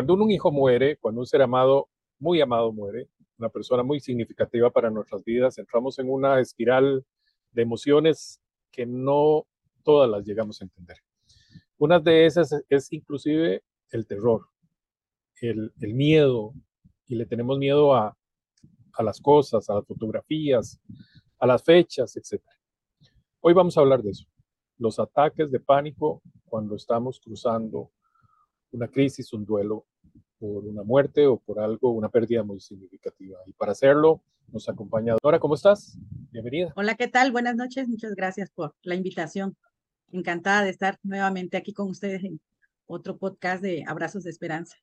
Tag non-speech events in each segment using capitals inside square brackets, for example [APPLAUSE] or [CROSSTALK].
cuando un hijo muere, cuando un ser amado, muy amado muere, una persona muy significativa para nuestras vidas, entramos en una espiral de emociones que no todas las llegamos a entender. Una de esas es inclusive el terror, el, miedo, y le tenemos miedo a, a las cosas, a las fotografías, a las fechas, etc. Hoy vamos a hablar de eso, los ataques de pánico cuando estamos cruzando una crisis, un duelo por una muerte o por algo, una pérdida muy significativa. Y para hacerlo nos acompaña Dora, ¿cómo estás? Bienvenida. Hola, ¿qué tal? Buenas noches, muchas gracias por la invitación. Encantada de estar nuevamente aquí con ustedes en otro podcast de Abrazos de Esperanza.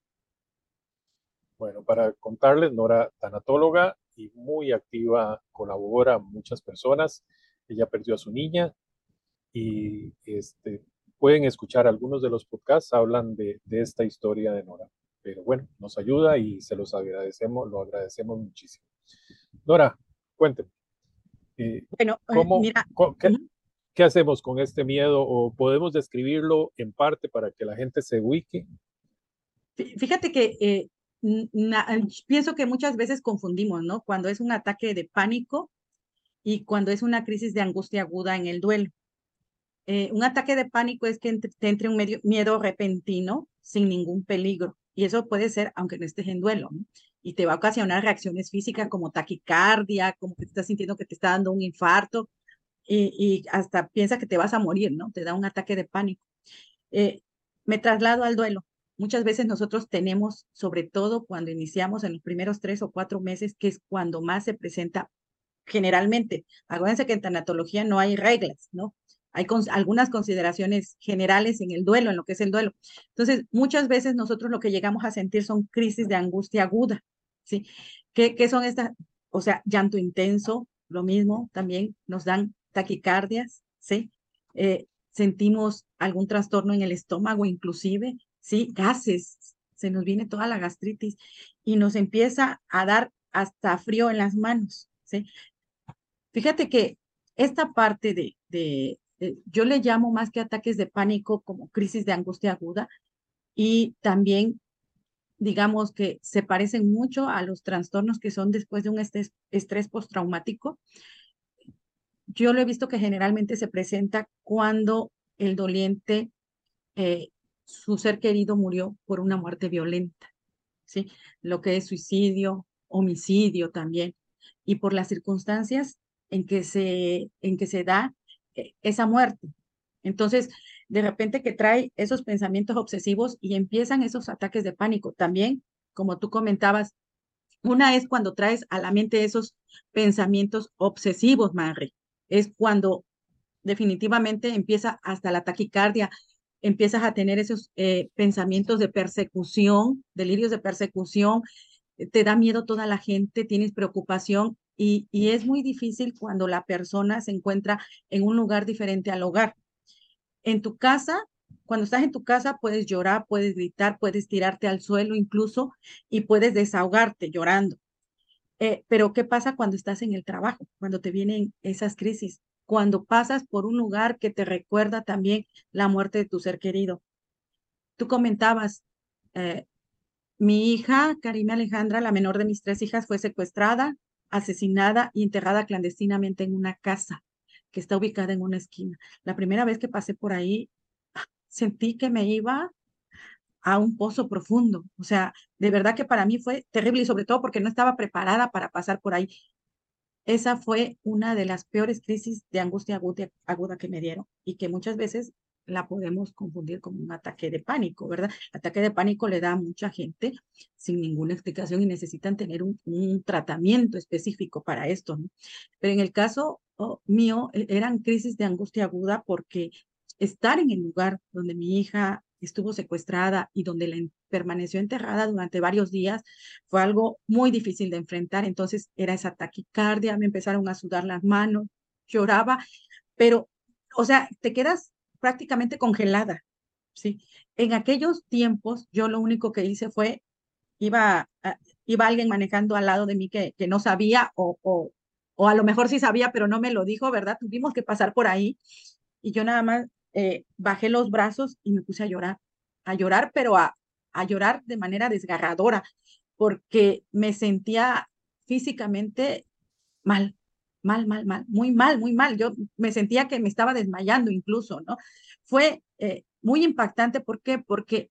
Bueno, para contarles, Nora, tanatóloga y muy activa, colabora a muchas personas. Ella perdió a su niña y este, pueden escuchar algunos de los podcasts, hablan de, de esta historia de Nora. Pero bueno, nos ayuda y se los agradecemos, lo agradecemos muchísimo. Nora, cuénteme. Eh, bueno, eh, mira, qué, hacemos con este miedo o podemos describirlo en parte para que la gente se ubique? Fíjate que eh, pienso que muchas veces confundimos, ¿no? Cuando es un ataque de pánico y cuando es una crisis de angustia aguda en el duelo. Eh, un ataque de pánico es que te entre un medio, miedo repentino sin ningún peligro. Y eso puede ser aunque no estés en duelo. ¿no? Y te va a ocasionar reacciones físicas como taquicardia, como que te estás sintiendo que te está dando un infarto y, hasta piensa que te vas a morir, ¿no? Te da un ataque de pánico. Eh, me traslado al duelo. Muchas veces nosotros tenemos, sobre todo cuando iniciamos en los primeros tres o cuatro meses, que es cuando más se presenta generalmente. Acuérdense que en tanatología no hay reglas, ¿no? Hay algunas consideraciones generales en el duelo, en lo que es el duelo. Entonces, muchas veces nosotros lo que llegamos a sentir son crisis de angustia aguda, ¿sí? ¿Qué, qué son estas? O sea, llanto intenso, lo mismo, también nos dan taquicardias, ¿sí? Eh, sentimos algún trastorno en el estómago inclusive, ¿sí? Gases, se nos viene toda la gastritis y nos empieza a dar hasta frío en las manos, ¿sí? Fíjate que esta parte de, de, eh, yo le llamo más que ataques de pánico como crisis de angustia aguda y también digamos que se parecen mucho a los trastornos que son después de un estrés, estrés postraumático. Yo lo he visto que generalmente se presenta cuando el doliente, eh, su ser querido murió por una muerte violenta, ¿sí? Lo que es suicidio, homicidio también, y por las circunstancias en que se, en que se da esa muerte. Entonces, de repente que trae esos pensamientos obsesivos y empiezan esos ataques de pánico. También, como tú comentabas, una es cuando traes a la mente esos pensamientos obsesivos, Mary. Es cuando definitivamente empieza hasta la taquicardia, empiezas a tener esos eh, pensamientos de persecución, delirios de persecución, te da miedo toda la gente, tienes preocupación y, es muy difícil cuando la persona se encuentra en un lugar diferente al hogar. En tu casa, cuando estás en tu casa, puedes llorar, puedes gritar, puedes tirarte al suelo incluso y puedes desahogarte llorando. Eh, pero ¿qué pasa cuando estás en el trabajo? Cuando te vienen esas crisis, cuando pasas por un lugar que te recuerda también la muerte de tu ser querido. Tú comentabas, eh, mi hija, Karina Alejandra, la menor de mis tres hijas, fue secuestrada, asesinada y enterrada clandestinamente en una casa que está ubicada en una esquina. La primera vez que pasé por ahí, sentí que me iba a un pozo profundo. O sea, de verdad que para mí fue terrible y sobre todo porque no estaba preparada para pasar por ahí. Esa fue una de las peores crisis de angustia aguda que me dieron y que muchas veces la podemos confundir con un ataque de pánico, ¿verdad? Ataque de pánico le da a mucha gente sin ninguna explicación y necesitan tener un, tratamiento específico para esto, ¿no? Pero en el caso oh, mío, e, eran crisis de angustia aguda porque estar en el lugar donde mi hija estuvo secuestrada y donde la permaneció enterrada durante varios días fue algo muy difícil de enfrentar. Entonces era esa taquicardia, me empezaron a sudar las manos, lloraba, pero, o sea, te quedas prácticamente congelada, ¿sí? En aquellos tiempos yo lo único que hice fue, iba, iba alguien manejando al lado de mí que, que no sabía o, o, o, a lo mejor sí sabía, pero no me lo dijo, ¿verdad? Tuvimos que pasar por ahí y yo nada más eh, bajé los brazos y me puse a llorar, a llorar, pero a, a llorar de manera desgarradora porque me sentía físicamente mal, mal, mal, mal, muy mal, muy mal. Yo me sentía que me estaba desmayando incluso, ¿no? Fue eh, muy impactante, ¿por qué? Porque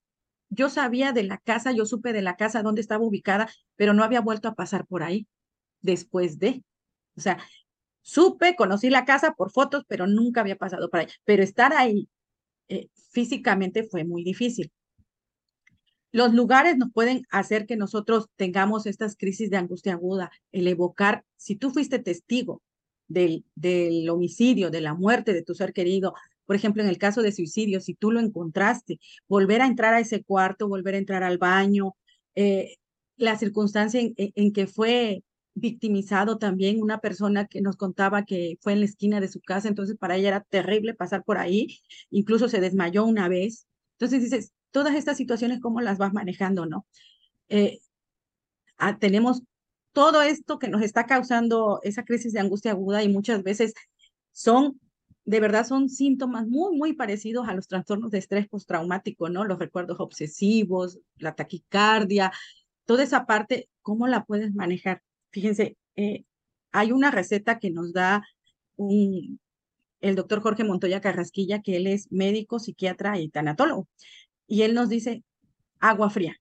yo sabía de la casa, yo supe de la casa dónde estaba ubicada, pero no había vuelto a pasar por ahí después de. O sea, supe, conocí la casa por fotos, pero nunca había pasado por ahí. Pero estar ahí eh, físicamente fue muy difícil. Los lugares nos pueden hacer que nosotros tengamos estas crisis de angustia aguda, el evocar, si tú fuiste testigo del, del homicidio, de la muerte de tu ser querido, por ejemplo, en el caso de suicidio, si tú lo encontraste, volver a entrar a ese cuarto, volver a entrar al baño, eh, la circunstancia en, que fue victimizado también una persona que nos contaba que fue en la esquina de su casa, entonces para ella era terrible pasar por ahí, incluso se desmayó una vez. Entonces dices, todas estas situaciones, ¿cómo las vas manejando, no? Eh, ah, tenemos todo esto que nos está causando esa crisis de angustia aguda y muchas veces son de verdad son síntomas muy, muy parecidos a los trastornos de estrés postraumático, ¿no? Los recuerdos obsesivos, la taquicardia, toda esa parte, ¿cómo la puedes manejar? Fíjense, eh, hay una receta que nos da el doctor Jorge Montoya Carrasquilla, que él es médico, psiquiatra y tanatólogo. Y él nos dice, agua fría.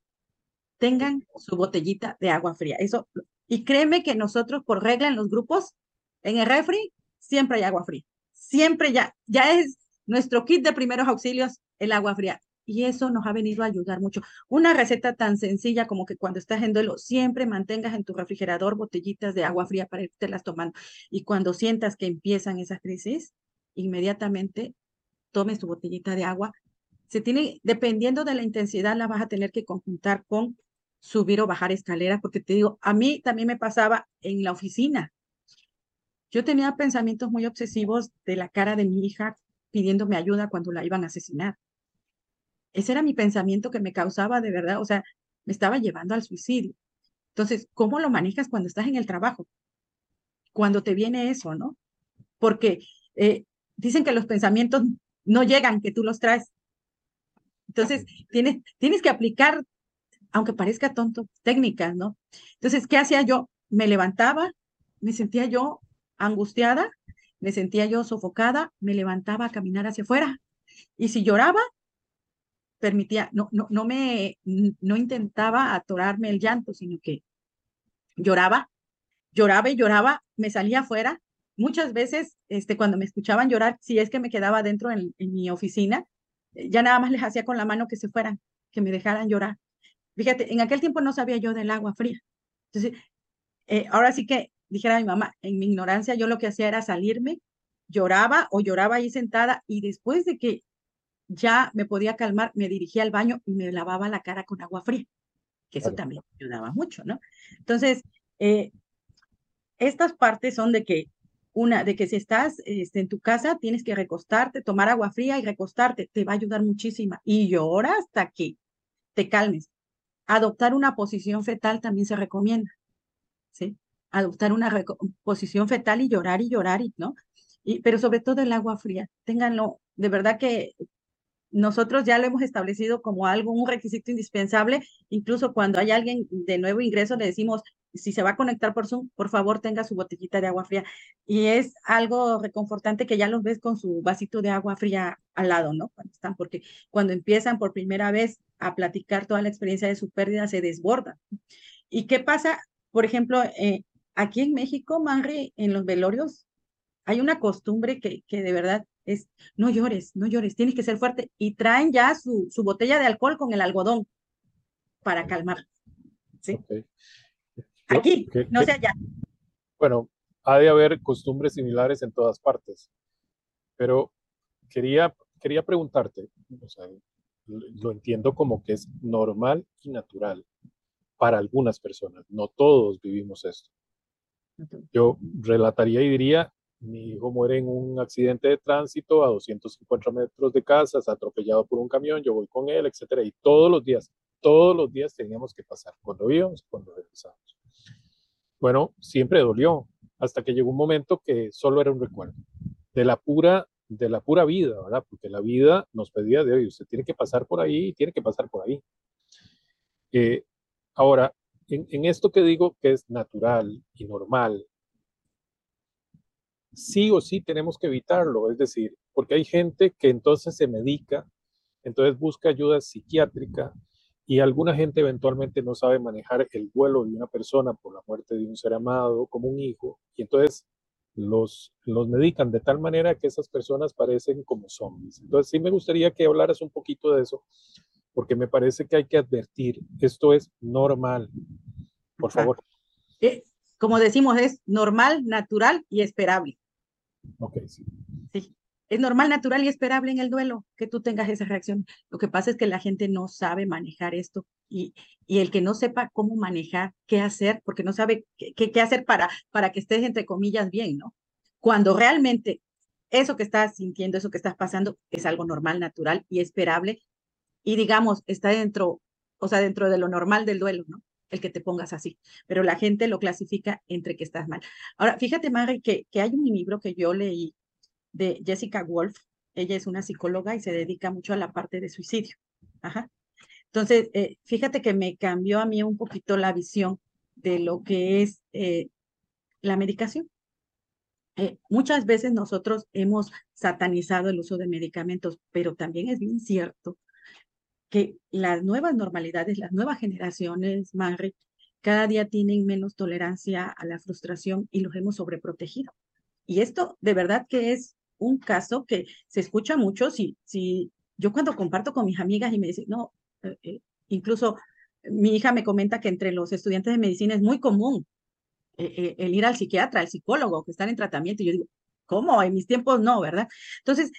Tengan su botellita de agua fría. Eso, y créeme que nosotros, por regla en los grupos, en el refri, siempre hay agua fría siempre ya, ya es nuestro kit de primeros auxilios el agua fría. Y eso nos ha venido a ayudar mucho. Una receta tan sencilla como que cuando estás en duelo, siempre mantengas en tu refrigerador botellitas de agua fría para irte las tomando. Y cuando sientas que empiezan esas crisis, inmediatamente tomes tu botellita de agua. Se tiene, dependiendo de la intensidad, la vas a tener que conjuntar con subir o bajar escaleras, porque te digo, a mí también me pasaba en la oficina. Yo tenía pensamientos muy obsesivos de la cara de mi hija pidiéndome ayuda cuando la iban a asesinar. Ese era mi pensamiento que me causaba de verdad, o sea, me estaba llevando al suicidio. Entonces, ¿cómo lo manejas cuando estás en el trabajo? Cuando te viene eso, ¿no? Porque eh, dicen que los pensamientos no llegan, que tú los traes. Entonces, tienes, tienes que aplicar, aunque parezca tonto, técnicas, ¿no? Entonces, ¿qué hacía yo? Me levantaba, me sentía yo angustiada, me sentía yo sofocada, me levantaba a caminar hacia afuera. Y si lloraba, permitía, no, no, no me, no intentaba atorarme el llanto, sino que lloraba, lloraba y lloraba, me salía afuera. Muchas veces, este, cuando me escuchaban llorar, si es que me quedaba dentro en, en mi oficina, ya nada más les hacía con la mano que se fueran, que me dejaran llorar. Fíjate, en aquel tiempo no sabía yo del agua fría. Entonces, eh, ahora sí que dijera mi mamá, en mi ignorancia yo lo que hacía era salirme, lloraba o lloraba ahí sentada y después de que ya me podía calmar, me dirigía al baño y me lavaba la cara con agua fría, que eso también ayudaba mucho, ¿no? Entonces, eh, estas partes son de que una, de que si estás este, en tu casa, tienes que recostarte, tomar agua fría y recostarte, te va a ayudar muchísimo. Y llora hasta que te calmes. Adoptar una posición fetal también se recomienda, ¿sí? adoptar una posición fetal y llorar y llorar, y, ¿no? Y, pero sobre todo el agua fría, ténganlo, de verdad que nosotros ya lo hemos establecido como algo, un requisito indispensable, incluso cuando hay alguien de nuevo ingreso, le decimos, si se va a conectar por Zoom, por favor tenga su botellita de agua fría. Y es algo reconfortante que ya los ves con su vasito de agua fría al lado, ¿no? Cuando están, porque cuando empiezan por primera vez a platicar toda la experiencia de su pérdida, se desborda. ¿Y qué pasa? Por ejemplo, eh, Aquí en México, Manri, en los velorios, hay una costumbre que, que de verdad es, no llores, no llores, tienes que ser fuerte. Y traen ya su, su botella de alcohol con el algodón para calmar. ¿sí? Aquí, no sé allá. Bueno, ha de haber costumbres similares en todas partes, pero quería, quería preguntarte, o sea, lo entiendo como que es normal y natural para algunas personas, no todos vivimos esto. Yo relataría y diría, mi hijo muere en un accidente de tránsito a 250 metros de casa, es atropellado por un camión, yo voy con él, etcétera, y todos los días, todos los días teníamos que pasar, cuando íbamos, cuando regresábamos. Bueno, siempre dolió, hasta que llegó un momento que solo era un recuerdo de la pura, de la pura vida, ¿verdad? Porque la vida nos pedía de hoy, usted tiene que pasar por ahí, tiene que pasar por ahí. Eh, ahora, en, en, esto que digo que es natural y normal, sí o sí tenemos que evitarlo, es decir, porque hay gente que entonces se medica, entonces busca ayuda psiquiátrica y alguna gente eventualmente no sabe manejar el duelo de una persona por la muerte de un ser amado, como un hijo, y entonces los, los medican de tal manera que esas personas parecen como zombies. Entonces sí me gustaría que hablaras un poquito de eso, porque me parece que hay que advertir, esto es normal. Por favor. Eh, como decimos, es normal, natural y esperable. Ok, sí. Sí, es normal, natural y esperable en el duelo que tú tengas esa reacción. Lo que pasa es que la gente no sabe manejar esto y, y el que no sepa cómo manejar, qué hacer, porque no sabe qué, qué hacer para, para que estés, entre comillas, bien, ¿no? Cuando realmente eso que estás sintiendo, eso que estás pasando, es algo normal, natural y esperable y digamos, está dentro, o sea, dentro de lo normal del duelo, ¿no? El que te pongas así, pero la gente lo clasifica entre que estás mal. Ahora, fíjate, Mari, que, que hay un libro que yo leí de Jessica Wolf, ella es una psicóloga y se dedica mucho a la parte de suicidio. Ajá. Entonces, eh, fíjate que me cambió a mí un poquito la visión de lo que es eh, la medicación. Eh, muchas veces nosotros hemos satanizado el uso de medicamentos, pero también es bien cierto que las nuevas normalidades, las nuevas generaciones, Mari, cada día tienen menos tolerancia a la frustración y los hemos sobreprotegido. Y esto de verdad que es un caso que se escucha mucho. Si, si yo cuando comparto con mis amigas y me dicen, no, eh, eh, incluso mi hija me comenta que entre los estudiantes de medicina es muy común eh, el ir al psiquiatra, al psicólogo, que están en tratamiento. Y yo digo, ¿cómo? En mis tiempos no, ¿verdad? Entonces,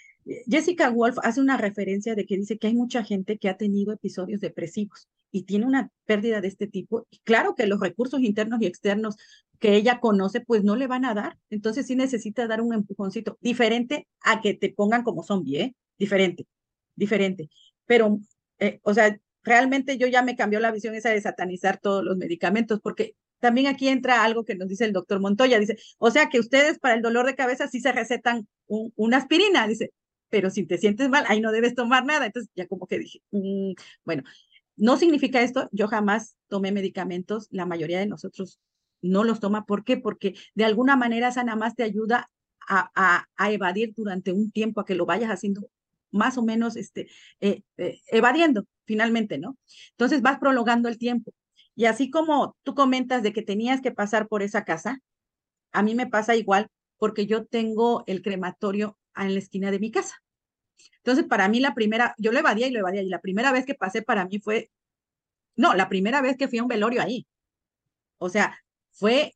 Jessica Wolf hace una referencia de que dice que hay mucha gente que ha tenido episodios depresivos y tiene una pérdida de este tipo. Claro que los recursos internos y externos que ella conoce, pues no le van a dar. Entonces sí necesita dar un empujoncito diferente a que te pongan como zombie, ¿eh? Diferente, diferente. Pero, eh, o sea, realmente yo ya me cambió la visión esa de satanizar todos los medicamentos, porque también aquí entra algo que nos dice el doctor Montoya, dice, o sea que ustedes para el dolor de cabeza sí se recetan una aspirina, dice, pero si te sientes mal, ahí no debes tomar nada. Entonces ya como que dije, mm, bueno, no significa esto, yo jamás tomé medicamentos, la mayoría de nosotros no los toma. ¿Por qué? Porque de alguna manera esa nada más te ayuda a, a, evadir durante un tiempo, a que lo vayas haciendo más o menos este, eh, eh, evadiendo finalmente, ¿no? Entonces vas prolongando el tiempo. Y así como tú comentas de que tenías que pasar por esa casa, a mí me pasa igual porque yo tengo el crematorio en la esquina de mi casa. Entonces, para mí la primera, yo lo evadía y lo evadía, y la primera vez que pasé para mí fue, no, la primera vez que fui a un velorio ahí. O sea, fue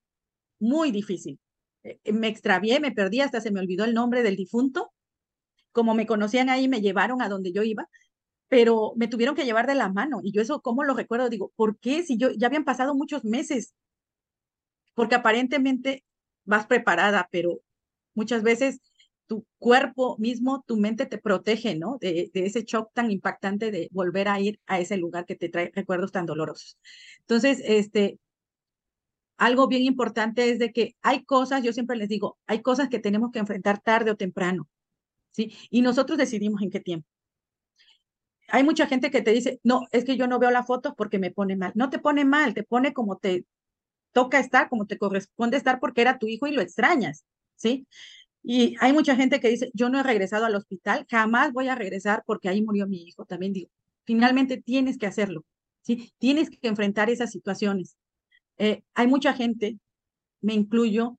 muy difícil. Eh, eh, me extravié, me perdí, hasta se me olvidó el nombre del difunto. Como me conocían ahí, me llevaron a donde yo iba, pero me tuvieron que llevar de la mano. Y yo eso, ¿cómo lo recuerdo? Digo, ¿por qué? Si yo ya habían pasado muchos meses. Porque aparentemente vas preparada, pero muchas veces tu cuerpo mismo, tu mente te protege, ¿no? De, ese shock tan impactante de volver a ir a ese lugar que te trae recuerdos tan dolorosos. Entonces, este, algo bien importante es de que hay cosas, yo siempre les digo, hay cosas que tenemos que enfrentar tarde o temprano, ¿sí? Y nosotros decidimos en qué tiempo. Hay mucha gente que te dice, no, es que yo no veo la foto porque me pone mal. No te pone mal, te pone como te toca estar, como te corresponde estar porque era tu hijo y lo extrañas, ¿sí? Y hay mucha gente que dice, yo no he regresado al hospital, jamás voy a regresar porque ahí murió mi hijo. También digo, finalmente tienes que hacerlo, ¿sí? Tienes que enfrentar esas situaciones. Eh, hay mucha gente, me incluyo,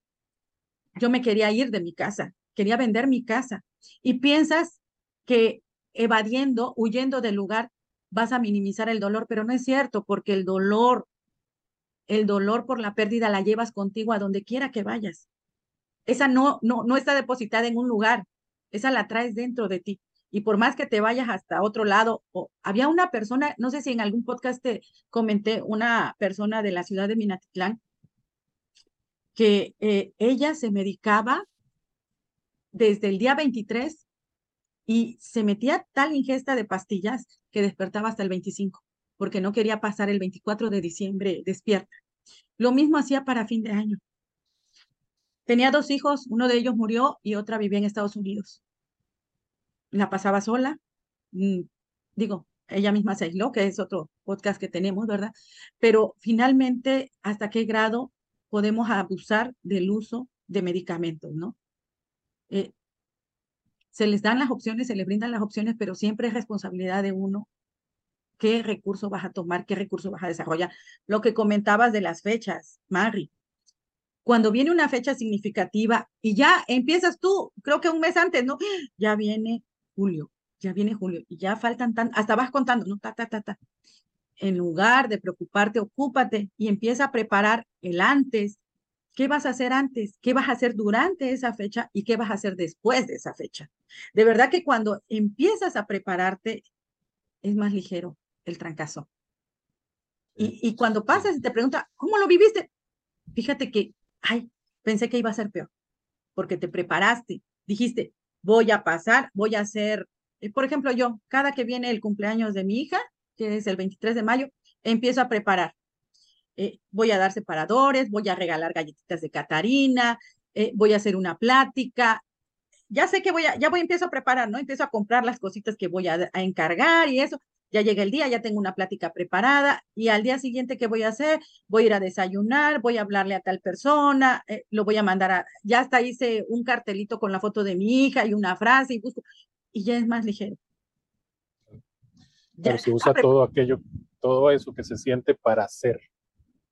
yo me quería ir de mi casa, quería vender mi casa. Y piensas que evadiendo, huyendo del lugar, vas a minimizar el dolor, pero no es cierto, porque el dolor, el dolor por la pérdida la llevas contigo a donde quiera que vayas. Esa no, no, no está depositada en un lugar, esa la traes dentro de ti. Y por más que te vayas hasta otro lado, o, había una persona, no sé si en algún podcast te comenté, una persona de la ciudad de Minatitlán, que eh, ella se medicaba desde el día 23 y se metía tal ingesta de pastillas que despertaba hasta el 25, porque no quería pasar el 24 de diciembre despierta. Lo mismo hacía para fin de año. Tenía dos hijos, uno de ellos murió y otra vivía en Estados Unidos. La pasaba sola. Mm, digo, ella misma se aisló, que es otro podcast que tenemos, ¿verdad? Pero finalmente, ¿hasta qué grado podemos abusar del uso de medicamentos, ¿no? Eh, se les dan las opciones, se les brindan las opciones, pero siempre es responsabilidad de uno qué recurso vas a tomar, qué recurso vas a desarrollar. Lo que comentabas de las fechas, Mari. Cuando viene una fecha significativa y ya empiezas tú, creo que un mes antes, ¿no? [GASPS] Ya viene julio, ya viene julio y ya faltan tan, hasta vas contando, ¿no? Ta, ta, ta, ta. En lugar de preocuparte, ocúpate y empieza a preparar el antes. ¿Qué vas a hacer antes? ¿Qué vas a hacer durante esa fecha? ¿Y qué vas a hacer después de esa fecha? De verdad que cuando empiezas a prepararte, es más ligero el trancazo. Y, y cuando pasas y te pregunta, ¿cómo lo viviste? Fíjate que, ay, pensé que iba a ser peor, porque te preparaste, dijiste, voy a pasar, voy a hacer por ejemplo, yo, cada que viene el cumpleaños de mi hija, que es el 23 de mayo, empiezo a preparar. Eh, voy a dar separadores, voy a regalar galletitas de Catarina, eh, voy a hacer una plática. Ya sé que voy a, ya voy, empiezo a preparar, ¿no? Empiezo a comprar las cositas que voy a, encargar y eso. Ya llega el día, ya tengo una plática preparada y al día siguiente, ¿qué voy a hacer? Voy a ir a desayunar, voy a hablarle a tal persona, lo voy a mandar a, ya hasta hice un cartelito con la foto de mi hija y una frase y busco, y ya es más ligero. Pero se usa todo aquello, todo eso que se siente para hacer.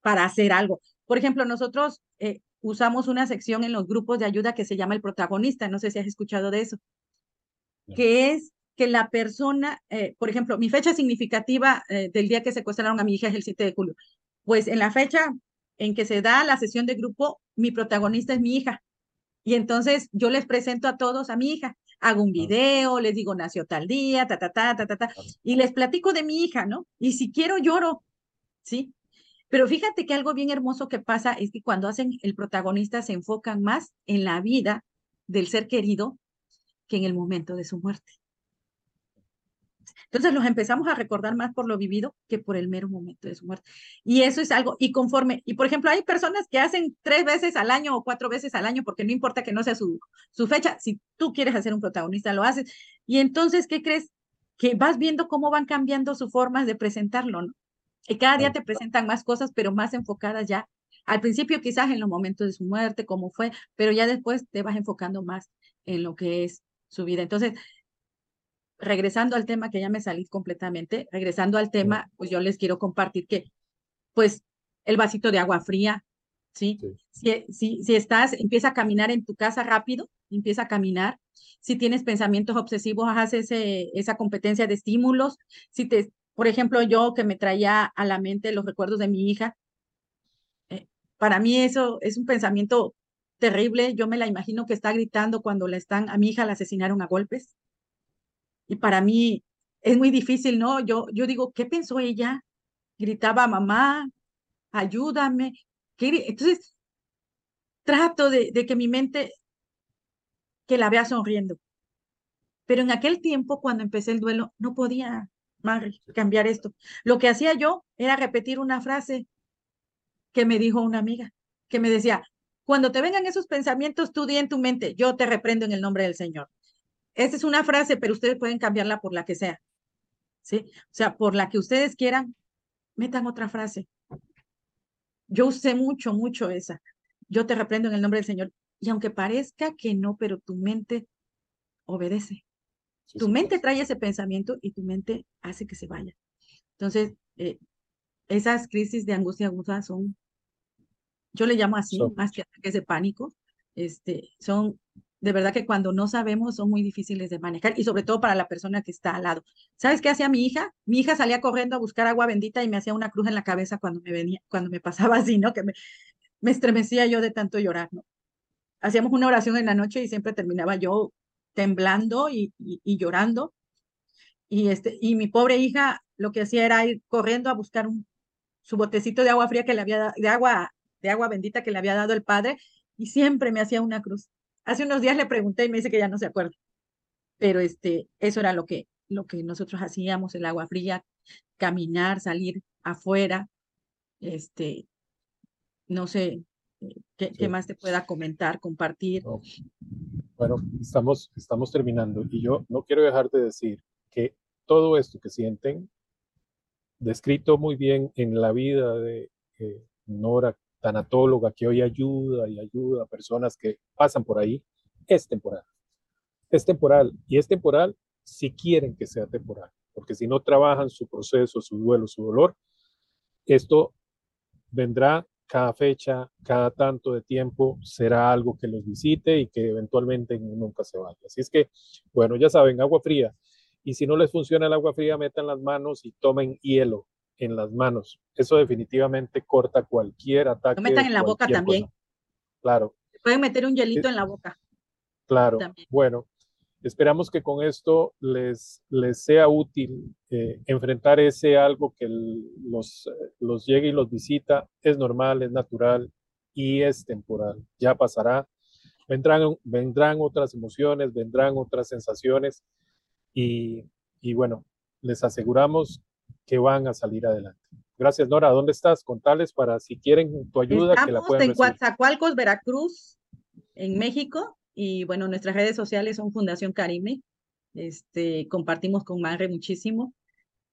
Para hacer algo. Por ejemplo, nosotros eh, usamos una sección en los grupos de ayuda que se llama el protagonista, no sé si has escuchado de eso, que es que la persona, eh, por ejemplo, mi fecha significativa eh, del día que secuestraron a mi hija es el 7 de julio. Pues en la fecha en que se da la sesión de grupo, mi protagonista es mi hija. Y entonces yo les presento a todos a mi hija hago un video, les digo nació tal día, ta, ta, ta, ta, ta, ta, y les platico de mi hija, ¿no? Y si quiero lloro, ¿sí? Pero fíjate que algo bien hermoso que pasa es que cuando hacen el protagonista se enfocan más en la vida del ser querido que en el momento de su muerte. Entonces los empezamos a recordar más por lo vivido que por el mero momento de su muerte. Y eso es algo, y conforme, y por ejemplo, hay personas que hacen tres veces al año o cuatro veces al año, porque no importa que no sea su, su fecha, si tú quieres hacer un protagonista, lo haces. Y entonces, ¿qué crees? Que vas viendo cómo van cambiando sus formas de presentarlo, ¿no? Y cada día te presentan más cosas, pero más enfocadas ya. Al principio quizás en los momentos de su muerte, cómo fue, pero ya después te vas enfocando más en lo que es su vida. Entonces, regresando al tema, que ya me salí completamente, regresando al tema, pues yo les quiero compartir que, pues, el vasito de agua fría, ¿sí? Si, si, si estás, empieza a caminar en tu casa rápido, empieza a caminar. Si tienes pensamientos obsesivos, haz ese, esa competencia de estímulos. Si te, por ejemplo, yo que me traía a la mente los recuerdos de mi hija, eh, para mí eso es un pensamiento terrible. Yo me la imagino que está gritando cuando la están, a mi hija la asesinaron a golpes. Y para mí es muy difícil, ¿no? Yo, yo digo, ¿qué pensó ella? Gritaba, mamá, ayúdame. Entonces, trato de, de que mi mente, que la vea sonriendo. Pero en aquel tiempo, cuando empecé el duelo, no podía cambiar esto. Lo que hacía yo era repetir una frase que me dijo una amiga, que me decía, cuando te vengan esos pensamientos, tú di en tu mente, yo te reprendo en el nombre del Señor. Esa es una frase, pero ustedes pueden cambiarla por la que sea. ¿Sí? O sea, por la que ustedes quieran, metan otra frase. Yo usé mucho, mucho esa. Yo te reprendo en el nombre del Señor. Y aunque parezca que no, pero tu mente obedece. tu mente trae ese pensamiento y tu mente hace que se vaya. Entonces, eh, esas crisis de angustia aguda son, yo le llamo así, más que ataques de pánico, este, son de verdad que cuando no sabemos son muy difíciles de manejar y sobre todo para la persona que está al lado. ¿Sabes qué hacía mi hija? Mi hija salía corriendo a buscar agua bendita y me hacía una cruz en la cabeza cuando me venía, cuando me pasaba así, ¿no? Que me, me estremecía yo de tanto llorar, ¿no? Hacíamos una oración en la noche y siempre terminaba yo temblando y, y, llorando. Y, este, y mi pobre hija lo que hacía era ir corriendo a buscar un, su botecito de agua fría que le había de agua, de agua bendita que le había dado el padre y siempre me hacía una cruz. Hace unos días le pregunté y me dice que ya no se acuerda. Pero este, eso era lo que, lo que nosotros hacíamos, el agua fría, caminar, salir afuera. Este, no sé, eh, ¿Qué, más te pueda comentar, compartir? Bueno, estamos, estamos terminando y yo no quiero dejar de decir que todo esto que sienten, descrito muy bien en la vida de eh, Nora, tanatóloga, que hoy ayuda y ayuda a personas que pasan por ahí, es temporal. Es temporal y es temporal si quieren que sea temporal, porque si no trabajan su proceso, su duelo, su dolor, esto vendrá cada fecha, cada tanto de tiempo, será algo que los visite y que eventualmente nunca se vaya. Así es que, bueno, ya saben, agua fría. Y si no les funciona el agua fría, metan las manos y tomen hielo en las manos. Eso definitivamente corta cualquier ataque. Metan en la boca también. Claro. Pueden meter un hielito en la boca. Claro. Bueno, Esperamos que con esto les, les sea útil eh, enfrentar ese algo que los, los llegue y los visita. Es normal, es natural y es temporal. Ya pasará. Vendrán, vendrán otras emociones, vendrán otras sensaciones y, y bueno, les aseguramos que van a salir adelante. Gracias, Nora. ¿Dónde estás? Contales para si quieren tu ayuda. Estamos que la puedan en Coatzacoalcos, Veracruz, en México. Y bueno, nuestras redes sociales son Fundación Karime. Este, compartimos con Marre muchísimo.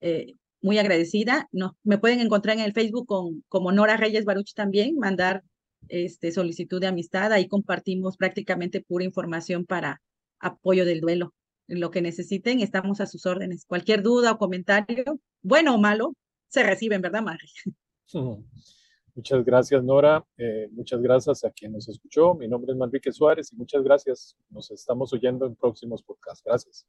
Eh, muy agradecida. No, me pueden encontrar en el Facebook con, como Nora Reyes Baruch también, mandar este, solicitud de amistad. Ahí compartimos prácticamente pura información para apoyo del duelo. Lo que necesiten, estamos a sus órdenes. Cualquier duda o comentario, bueno o malo, se reciben, ¿verdad, Marre? Muchas gracias, Nora. Eh, muchas gracias a quien nos escuchó. Mi nombre es Manrique Suárez y muchas gracias. Nos estamos oyendo en próximos podcasts. Gracias.